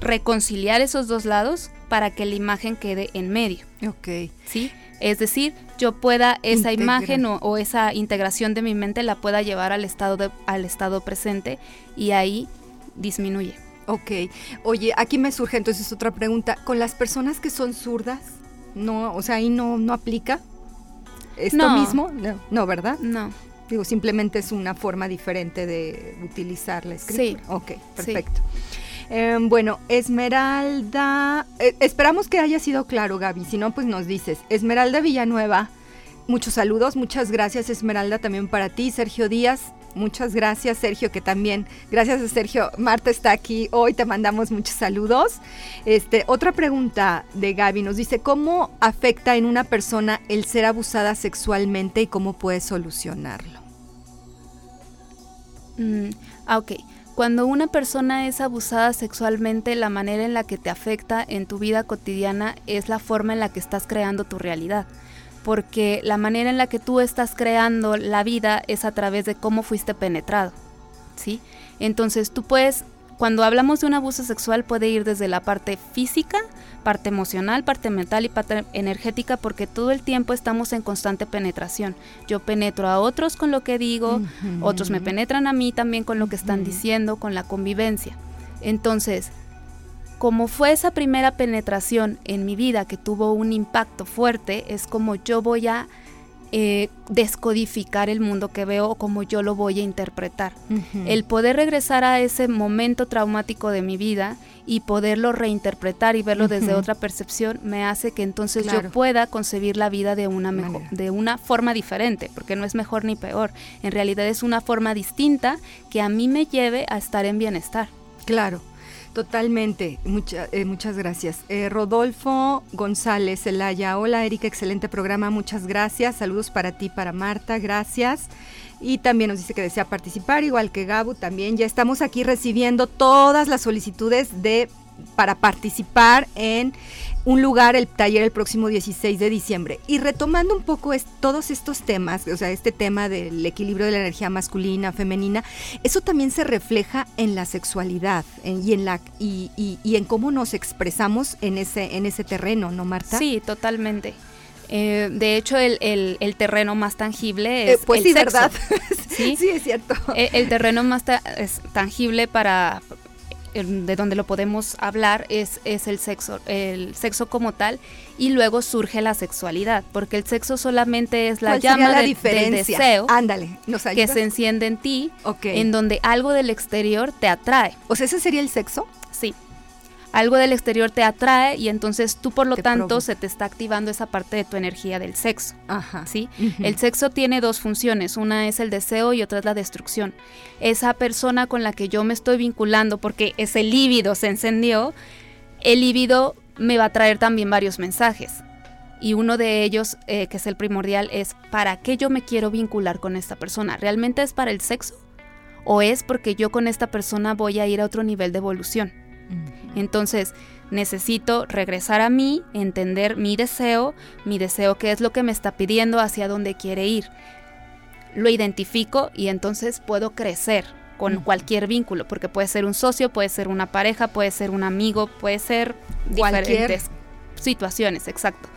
reconciliar esos dos lados para que la imagen quede en medio. Ok. ¿Sí? Es decir, yo pueda esa imagen o, esa integración de mi mente la pueda llevar al estado, al estado presente y ahí disminuye. Ok. Oye, aquí me surge entonces otra pregunta. ¿Con las personas que son zurdas? No, o sea, ahí no, no aplica esto mismo. No, no, ¿verdad? No. Digo, simplemente es una forma diferente de utilizar la escritura. Sí. Ok, perfecto. Em, bueno, Esmeralda, eh, esperamos que haya sido claro, Gaby. Si no, pues nos dices. Esmeralda Villanueva, muchos saludos, muchas gracias, Esmeralda, también para ti. Sergio Díaz, Muchas gracias, Sergio, que también, gracias a Sergio, Marta está aquí hoy, te mandamos muchos saludos. Este, otra pregunta de Gaby nos dice, ¿cómo afecta en una persona el ser abusada sexualmente y cómo puede solucionarlo? Mm, ah, ok. Cuando una persona es abusada sexualmente, la manera en la que te afecta en tu vida cotidiana es la forma en la que estás creando tu realidad porque la manera en la que tú estás creando la vida es a través de cómo fuiste penetrado, ¿sí? Entonces tú puedes, cuando hablamos de un abuso sexual puede ir desde la parte física, parte emocional, parte mental y parte energética, porque todo el tiempo estamos en constante penetración. Yo penetro a otros con lo que digo, otros me penetran a mí también con lo que están diciendo, con la convivencia. Entonces, como fue esa primera penetración en mi vida que tuvo un impacto fuerte, es como yo voy a eh, descodificar el mundo que veo o como yo lo voy a interpretar. El poder regresar a ese momento traumático de mi vida y poderlo reinterpretar y verlo desde otra percepción me hace que entonces yo pueda concebir la vida de una mejor, de una forma diferente, porque no es mejor ni peor. En realidad es una forma distinta que a mí me lleve a estar en bienestar. Claro. Totalmente, eh, muchas gracias. Eh, Rodolfo González Zelaya, hola Erika, excelente programa, muchas gracias. Saludos para ti, para Marta, gracias. Y también nos dice que desea participar, igual que Gabu también. Ya estamos aquí recibiendo todas las solicitudes de para participar en un lugar, el taller el próximo 16 de diciembre. Y retomando un poco es, todos estos temas, o sea, este tema del equilibrio de la energía masculina, femenina, eso también se refleja en la sexualidad y, en la, y, y, en cómo nos expresamos en ese, en ese terreno, ¿no, Marta? Sí, totalmente. Eh, de hecho, el, el, terreno más tangible es. Eh, pues sí, ¿verdad? ¿Sí? sí, es cierto. El, el terreno más es tangible para, de donde lo podemos hablar es, es el sexo, el sexo como tal, y luego surge la sexualidad, porque el sexo solamente es la llama la del deseo Ándale, que se enciende en ti, en donde algo del exterior te atrae. O sea, ese sería el sexo. Algo del exterior te atrae y entonces tú por lo tanto se te está activando esa parte de tu energía del sexo. Ajá. ¿sí? El sexo tiene dos funciones, una es el deseo y otra es la destrucción. Esa persona con la que yo me estoy vinculando porque ese líbido se encendió, el líbido me va a traer también varios mensajes. Y uno de ellos, eh, que es el primordial, es ¿para qué yo me quiero vincular con esta persona? ¿Realmente es para el sexo? ¿O es porque yo con esta persona voy a ir a otro nivel de evolución? Entonces, necesito regresar a mí, entender mi deseo, mi deseo qué es lo que me está pidiendo, hacia dónde quiere ir. Lo identifico y entonces puedo crecer con cualquier vínculo, porque puede ser un socio, puede ser una pareja, puede ser un amigo, puede ser diferentes situaciones, exacto.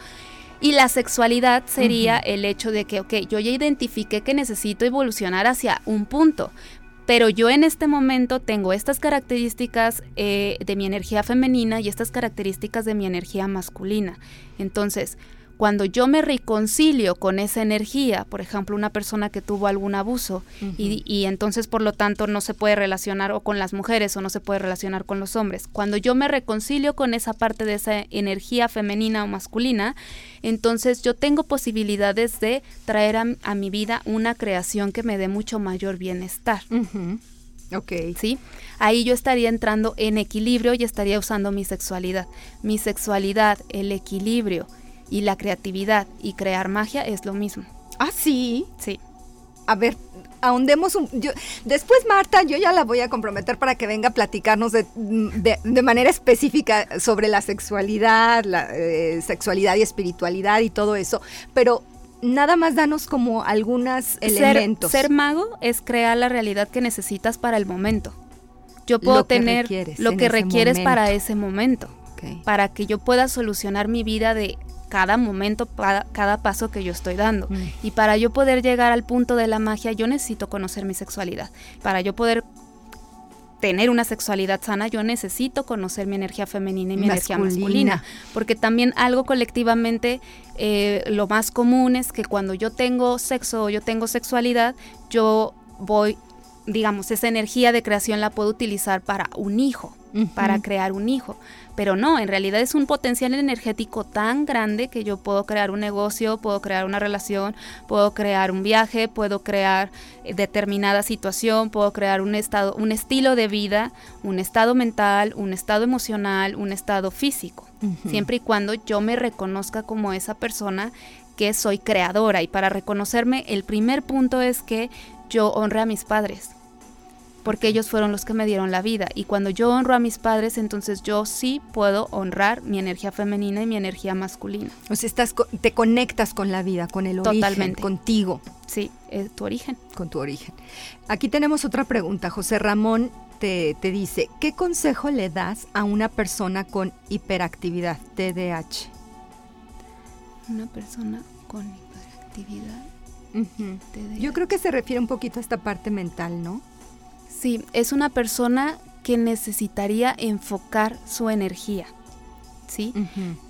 Y la sexualidad sería el hecho de que, ok, yo ya identifiqué que necesito evolucionar hacia un punto, pero yo en este momento tengo estas características eh, de mi energía femenina y estas características de mi energía masculina. Entonces, Cuando yo me reconcilio con esa energía, por ejemplo, una persona que tuvo algún abuso y, y, entonces por lo tanto no se puede relacionar o con las mujeres o no se puede relacionar con los hombres, cuando yo me reconcilio con esa parte de esa energía femenina o masculina, entonces yo tengo posibilidades de traer a, mi vida una creación que me dé mucho mayor bienestar. Ok. ¿Sí? Ahí yo estaría entrando en equilibrio y estaría usando mi sexualidad. Mi sexualidad, el equilibrio y la creatividad y crear magia es lo mismo. Ah, sí. Sí. A ver, ahondemos un... Yo, después, Marta, yo ya la voy a comprometer para que venga a platicarnos de, de, manera específica sobre la sexualidad, la eh, sexualidad y espiritualidad y todo eso. Pero nada más danos como algunos elementos. Ser mago es crear la realidad que necesitas para el momento. Yo puedo tener lo que requieres para ese momento. Para que yo pueda solucionar mi vida de cada momento, cada, paso que yo estoy dando. Mm. Y para yo poder llegar al punto de la magia, yo necesito conocer mi sexualidad. Para yo poder tener una sexualidad sana, yo necesito conocer mi energía femenina y mi energía masculina. Porque también algo colectivamente, eh, lo más común es que cuando yo tengo sexo o yo tengo sexualidad, yo voy, digamos, esa energía de creación la puedo utilizar para un hijo, para crear un hijo. Pero no, en realidad es un potencial energético tan grande que yo puedo crear un negocio, puedo crear una relación, puedo crear un viaje, puedo crear eh, determinada situación, puedo crear un estado, un estilo de vida, un estado mental, un estado emocional, un estado físico. Siempre y cuando yo me reconozca como esa persona que soy creadora. Y para reconocerme, el primer punto es que yo honre a mis padres porque ellos fueron los que me dieron la vida. Y cuando yo honro a mis padres, entonces yo sí puedo honrar mi energía femenina y mi energía masculina. O sea, estás, te conectas con la vida, con el origen, contigo. Sí, tu origen. Con tu origen. Aquí tenemos otra pregunta. José Ramón te, te dice, ¿qué consejo le das a una persona con hiperactividad, TDAH? Una persona con hiperactividad. Yo creo que se refiere un poquito a esta parte mental, ¿no? Sí, es una persona que necesitaría enfocar su energía. ¿sí?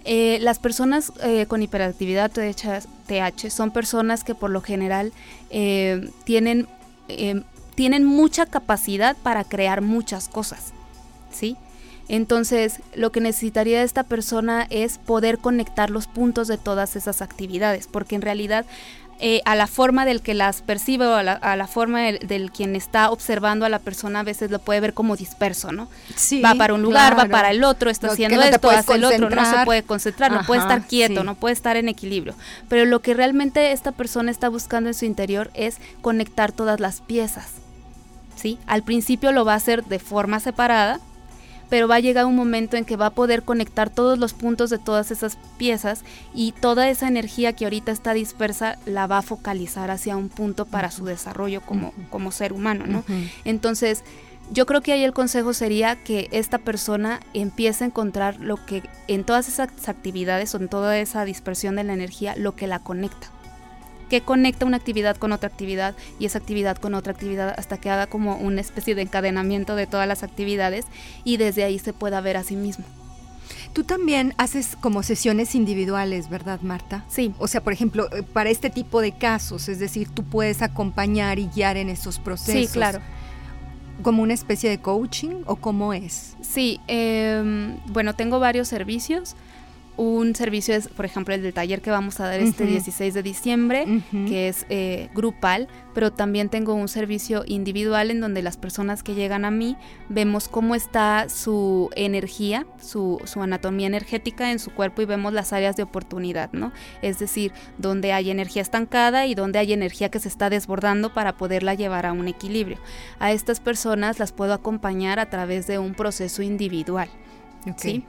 Eh, las personas eh, con hiperactividad TH son personas que por lo general eh, tienen, tienen mucha capacidad para crear muchas cosas, ¿sí? Entonces, lo que necesitaría esta persona es poder conectar los puntos de todas esas actividades, porque en realidad eh, a la forma del que las percibe o a la, forma del, quien está observando a la persona a veces lo puede ver como disperso, ¿no? Sí, va para un lugar, va para el otro, está haciendo esto, hace el otro, no se puede concentrar, no puede estar quieto, no puede estar en equilibrio. Pero lo que realmente esta persona está buscando en su interior es conectar todas las piezas. ¿Sí? Al principio lo va a hacer de forma separada, pero va a llegar un momento en que va a poder conectar todos los puntos de todas esas piezas y toda esa energía que ahorita está dispersa la va a focalizar hacia un punto para su desarrollo como, como ser humano, ¿no? Entonces, yo creo que ahí el consejo sería que esta persona empiece a encontrar lo que en todas esas actividades o en toda esa dispersión de la energía, lo que la conecta que conecta una actividad con otra actividad y esa actividad con otra actividad hasta que haga como una especie de encadenamiento de todas las actividades y desde ahí se pueda ver a sí mismo. Tú también haces como sesiones individuales, ¿verdad, Marta? Sí. O sea, por ejemplo, eh, para este tipo de casos, es decir, tú puedes acompañar y guiar en esos procesos. Sí, claro. ¿Como una especie de coaching o cómo es? Sí, em, bueno, tengo varios servicios. Un servicio es, por ejemplo, el del taller que vamos a dar este 16 de diciembre, que es eh, grupal, pero también tengo un servicio individual en donde las personas que llegan a mí vemos cómo está su energía, su, su anatomía energética en su cuerpo y vemos las áreas de oportunidad, ¿no? Es decir, donde hay energía estancada y donde hay energía que se está desbordando para poderla llevar a un equilibrio. A estas personas las puedo acompañar a través de un proceso individual. ¿sí?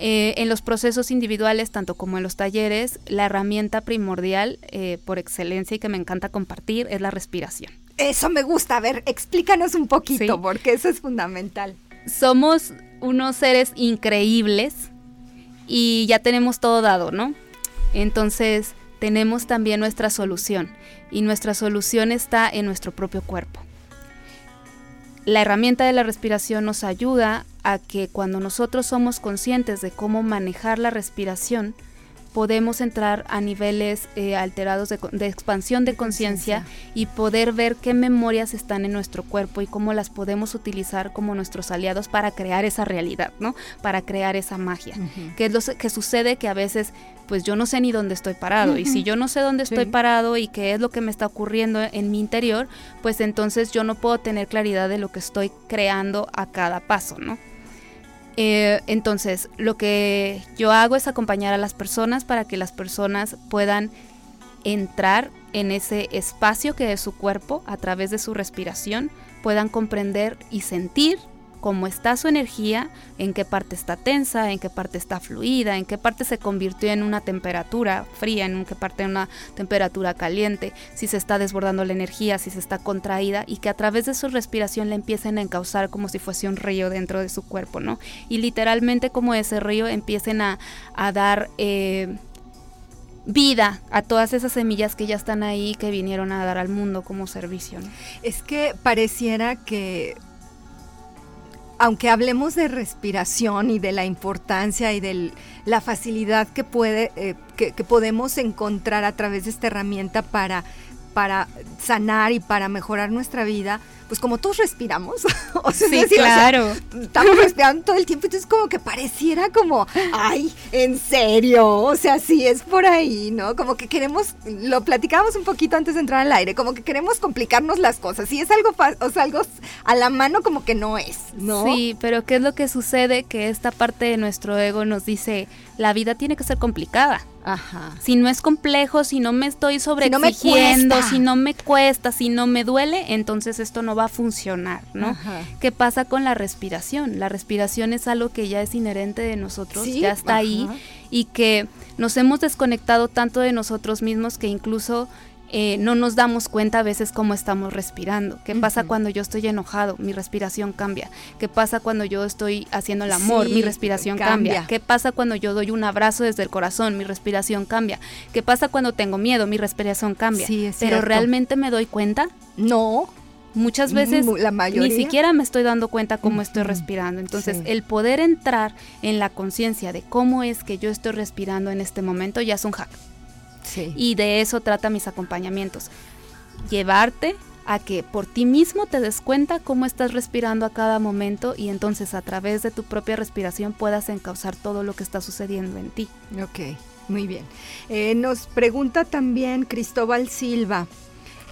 Eh, en los procesos individuales, tanto como en los talleres, la herramienta primordial eh, por excelencia y que me encanta compartir es la respiración. Eso me gusta. A ver, explícanos un poquito, porque eso es fundamental. Somos unos seres increíbles y ya tenemos todo dado, ¿no? Entonces, tenemos también nuestra solución y nuestra solución está en nuestro propio cuerpo. La herramienta de la respiración nos ayuda a que cuando nosotros somos conscientes de cómo manejar la respiración, podemos entrar a niveles eh, alterados de, de, expansión de conciencia y poder ver qué memorias están en nuestro cuerpo y cómo las podemos utilizar como nuestros aliados para crear esa realidad, ¿no? Para crear esa magia. Que es lo que sucede que a veces pues yo no sé ni dónde estoy parado. Y si yo no sé dónde estoy parado y qué es lo que me está ocurriendo en mi interior, pues entonces yo no puedo tener claridad de lo que estoy creando a cada paso, ¿no? Eh, entonces, lo que yo hago es acompañar a las personas para que las personas puedan entrar en ese espacio que es su cuerpo a través de su respiración, puedan comprender y sentir cómo está su energía, en qué parte está tensa, en qué parte está fluida, en qué parte se convirtió en una temperatura fría, en qué parte en una temperatura caliente, si se está desbordando la energía, si se está contraída y que a través de su respiración le empiecen a encauzar como si fuese un río dentro de su cuerpo, ¿no? Y literalmente como ese río empiecen a, dar... Eh, vida a todas esas semillas que ya están ahí, que vinieron a dar al mundo como servicio. Es que pareciera que aunque hablemos de respiración y de la importancia y de la facilidad que puede eh, que, podemos encontrar a través de esta herramienta para para sanar y para mejorar nuestra vida, pues como todos respiramos, o sea, sí, claro. estamos respirando todo el tiempo, entonces como que pareciera como, ay, en serio, o sea, sí es por ahí, ¿no? Como que queremos, lo platicábamos un poquito antes de entrar al aire, como que queremos complicarnos las cosas, si es algo, o sea, algo a la mano como que no es, ¿no? Sí, pero ¿qué es lo que sucede? Que esta parte de nuestro ego nos dice, la vida tiene que ser complicada. Ajá. Si no es complejo, si no me estoy sobreexigiendo, si, no me cuesta, si no me duele, entonces esto no va a funcionar, ¿no? ¿Qué pasa con la respiración? La respiración es algo que ya es inherente de nosotros, ya está ahí y que nos hemos desconectado tanto de nosotros mismos que incluso eh, no nos damos cuenta a veces cómo estamos respirando. ¿Qué pasa cuando yo estoy enojado? Mi respiración cambia. ¿Qué pasa cuando yo estoy haciendo el amor? Mi respiración cambia. ¿Qué pasa cuando yo doy un abrazo desde el corazón? Mi respiración cambia. ¿Qué pasa cuando tengo miedo? Mi respiración cambia. Pero realmente me doy cuenta? No. Muchas veces ni siquiera me estoy dando cuenta cómo estoy respirando. Entonces, el poder entrar en la conciencia de cómo es que yo estoy respirando en este momento ya es un hack. Y de eso trata mis acompañamientos. Llevarte a que por ti mismo te des cuenta cómo estás respirando a cada momento y entonces a través de tu propia respiración puedas encauzar todo lo que está sucediendo en ti. Ok, muy bien. Eh, nos pregunta también Cristóbal Silva.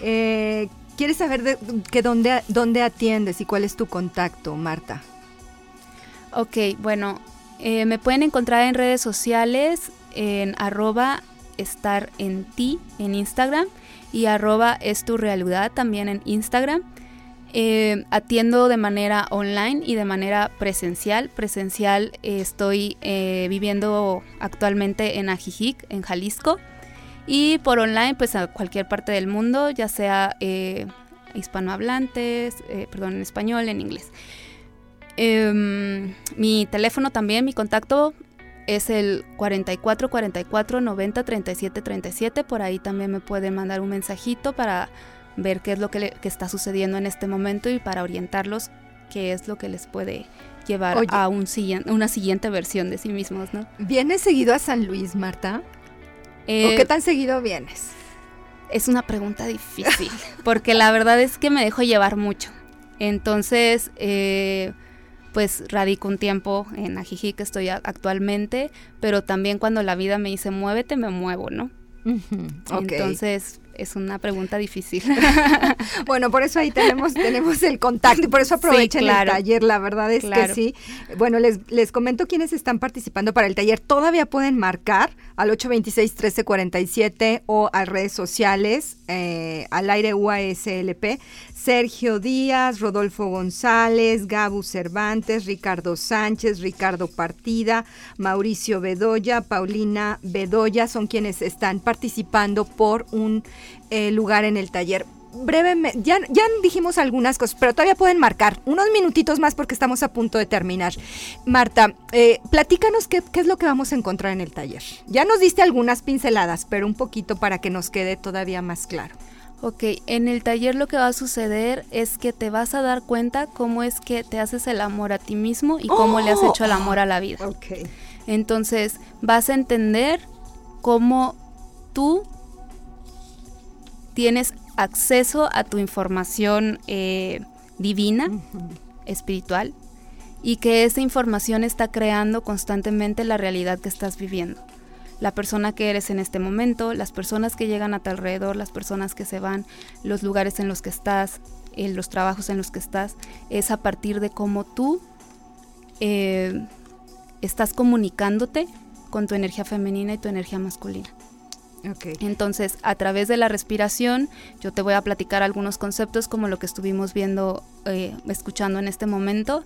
Eh, ¿Quieres saber de, que dónde, dónde atiendes y cuál es tu contacto, Marta? Ok, bueno, eh, me pueden encontrar en redes sociales en arroba estar en ti en Instagram y arroba es tu realidad también en Instagram. Eh, atiendo de manera online y de manera presencial. Presencial eh, estoy eh, viviendo actualmente en Ajijic, en Jalisco. Y por online, pues a cualquier parte del mundo, ya sea hispanohablantes, perdón, en español, en inglés. Em, mi teléfono también, mi contacto es el 44 44 90 37 37. Por ahí también me pueden mandar un mensajito para ver qué es lo que, está sucediendo en este momento y para orientarlos qué es lo que les puede llevar a un, una siguiente versión de sí mismos, ¿no? ¿Vienes seguido a San Luis, Marta? ¿O eh, qué tan seguido vienes? Es una pregunta difícil, porque la verdad es que me dejo llevar mucho. Entonces, eh, pues radico un tiempo en Ajijic que estoy actualmente, pero también cuando la vida me dice muévete, me muevo, ¿no? Entonces es una pregunta difícil. bueno, por eso ahí tenemos, tenemos el contacto y por eso aprovechen el taller, la verdad es que sí. Bueno, les, les comento quiénes están participando para el taller. Todavía pueden marcar al 826-1347 o a redes sociales, eh, al aire UASLP. Sergio Díaz, Rodolfo González, Gabu Cervantes, Ricardo Sánchez, Ricardo Partida, Mauricio Bedoya, Paulina Bedoya son quienes están participando por un eh, lugar en el taller. Brevemente, ya, ya dijimos algunas cosas, pero todavía pueden marcar unos minutitos más porque estamos a punto de terminar. Marta, eh, platícanos qué, qué es lo que vamos a encontrar en el taller. Ya nos diste algunas pinceladas, pero un poquito para que nos quede todavía más claro. Ok, en el taller lo que va a suceder es que te vas a dar cuenta cómo es que te haces el amor a ti mismo y cómo le has hecho el amor a la vida. Ok. Entonces vas a entender cómo tú tienes acceso a tu información eh, divina, espiritual, y que esa información está creando constantemente la realidad que estás viviendo. La persona que eres en este momento, las personas que llegan a tu alrededor, las personas que se van, los lugares en los que estás, los trabajos en los que estás, es a partir de cómo tú eh, estás comunicándote con tu energía femenina y tu energía masculina. Entonces, a través de la respiración, yo te voy a platicar algunos conceptos como lo que estuvimos viendo, eh, escuchando en este momento.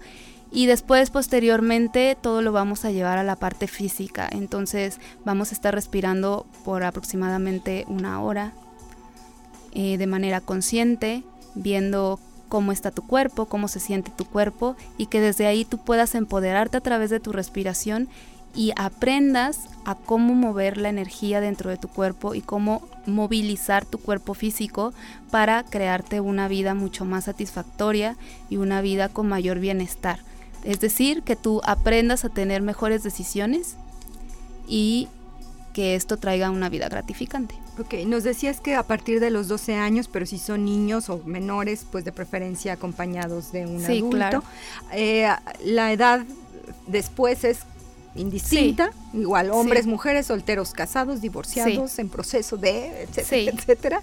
Y después, posteriormente, todo lo vamos a llevar a la parte física. Entonces, vamos a estar respirando por aproximadamente una hora eh, de manera consciente, viendo cómo está tu cuerpo, cómo se siente tu cuerpo y que desde ahí tú puedas empoderarte a través de tu respiración y aprendas a cómo mover la energía dentro de tu cuerpo y cómo movilizar tu cuerpo físico para crearte una vida mucho más satisfactoria y una vida con mayor bienestar. Es decir, que tú aprendas a tener mejores decisiones y que esto traiga una vida gratificante. Ok, nos decías que a partir de los 12 años, pero si son niños o menores, pues de preferencia acompañados de un adulto. Claro. Eh, la edad después es indistinta, igual hombres, mujeres, solteros, casados, divorciados, en proceso de, etcétera, etcétera.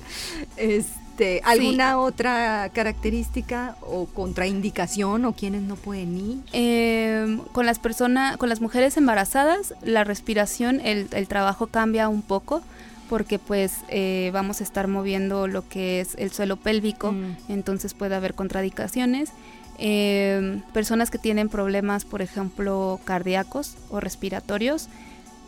Este, ¿Alguna otra característica o contraindicación o quienes no pueden ir? Em, con las personas, con las mujeres embarazadas, la respiración, el, trabajo cambia un poco porque pues eh, vamos a estar moviendo lo que es el suelo pélvico, mm. entonces puede haber contradicciones. Eh, personas que tienen problemas, por ejemplo, cardíacos o respiratorios,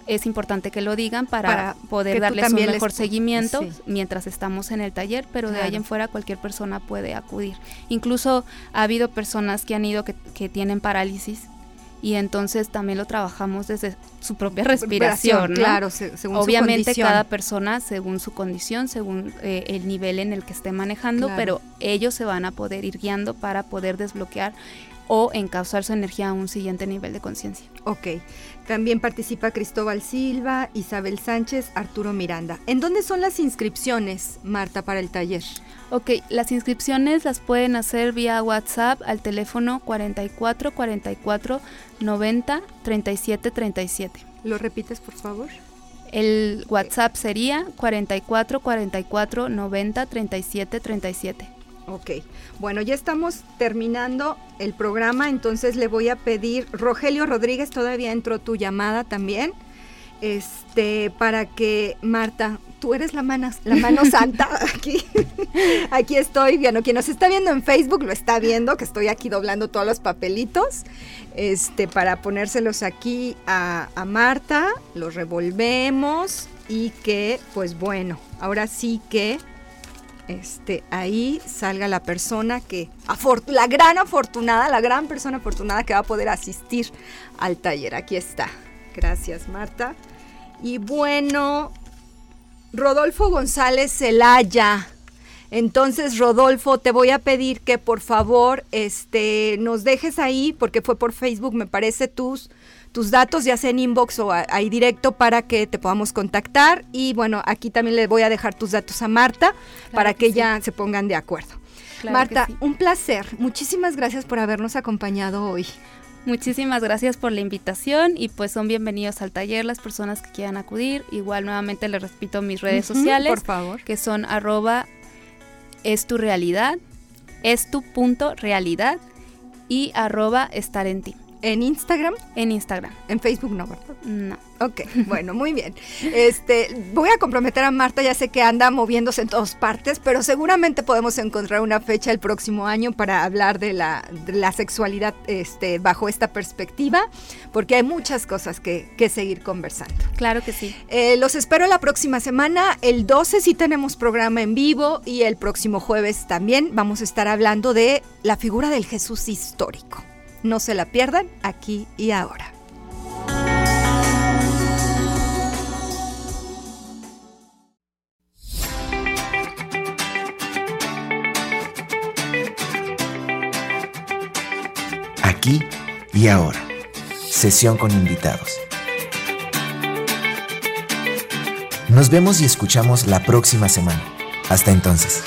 es importante que lo digan para, poder darles un mejor seguimiento mientras estamos en el taller, pero de ahí en fuera cualquier persona puede acudir. Incluso ha habido personas que han ido que tienen parálisis y entonces también lo trabajamos desde su propia respiración. Claro, según Obviamente cada persona según su condición, según eh, el nivel en el que esté manejando, pero ellos se van a poder ir guiando para poder desbloquear o encauzar su energía a un siguiente nivel de conciencia. Ok. También participa Cristóbal Silva, Isabel Sánchez, Arturo Miranda. ¿En dónde son las inscripciones, Marta, para el taller? Ok, las inscripciones las pueden hacer vía WhatsApp al teléfono 44 44 90 37 37. ¿Lo repites, por favor? El WhatsApp sería 44 44 90 37 37. Ok, bueno, ya estamos terminando el programa, entonces le voy a pedir, Rogelio Rodríguez, todavía entró tu llamada también, este, para que Marta, tú eres la mano, la mano santa aquí, aquí estoy, bueno, quien nos está viendo en Facebook lo está viendo, que estoy aquí doblando todos los papelitos, este, para ponérselos aquí a, a Marta, los revolvemos y que, pues bueno, ahora sí que este, ahí salga la persona que, la gran afortunada, la gran persona afortunada que va a poder asistir al taller. Aquí está. Gracias, Marta. Y bueno, Rodolfo González Celaya. Entonces, Rodolfo, te voy a pedir que por favor este, nos dejes ahí, porque fue por Facebook, me parece, tus tus datos, ya sea en inbox o ahí directo, para que te podamos contactar. Y bueno, aquí también le voy a dejar tus datos a Marta para que, ya se pongan de acuerdo. Marta, un placer. Muchísimas gracias por habernos acompañado hoy. Muchísimas gracias por la invitación y pues son bienvenidos al taller las personas que quieran acudir. Igual nuevamente les repito mis redes sociales. Por favor. Que son arroba es tu realidad, es tu punto realidad y arroba estar en ti. ¿En Instagram? En Instagram. En Facebook no, ¿verdad? No. Ok, bueno, muy bien. Este, voy a comprometer a Marta, ya sé que anda moviéndose en todas partes, pero seguramente podemos encontrar una fecha el próximo año para hablar de la, sexualidad este, bajo esta perspectiva, porque hay muchas cosas que, seguir conversando. Claro que sí. Eh, los espero la próxima semana. El 12 sí tenemos programa en vivo y el próximo jueves también vamos a estar hablando de la figura del Jesús histórico. No se la pierdan aquí y ahora. Aquí y ahora. Sesión con invitados. Nos vemos y escuchamos la próxima semana. Hasta entonces.